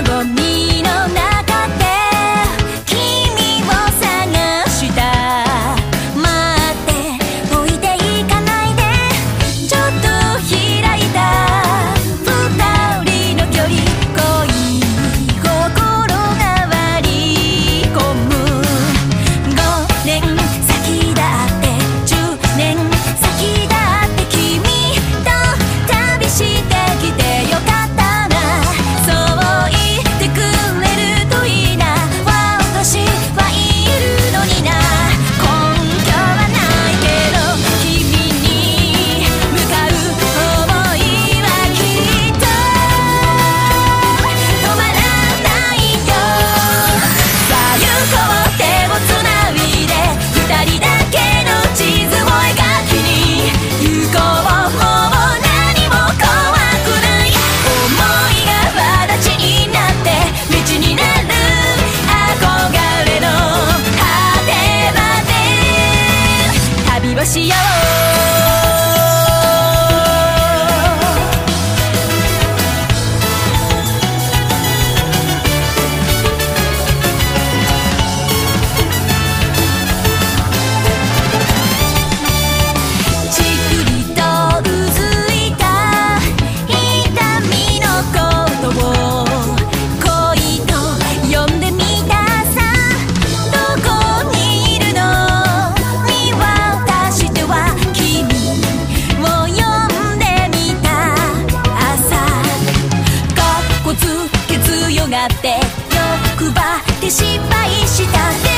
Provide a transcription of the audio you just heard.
miedo って欲張って失敗したって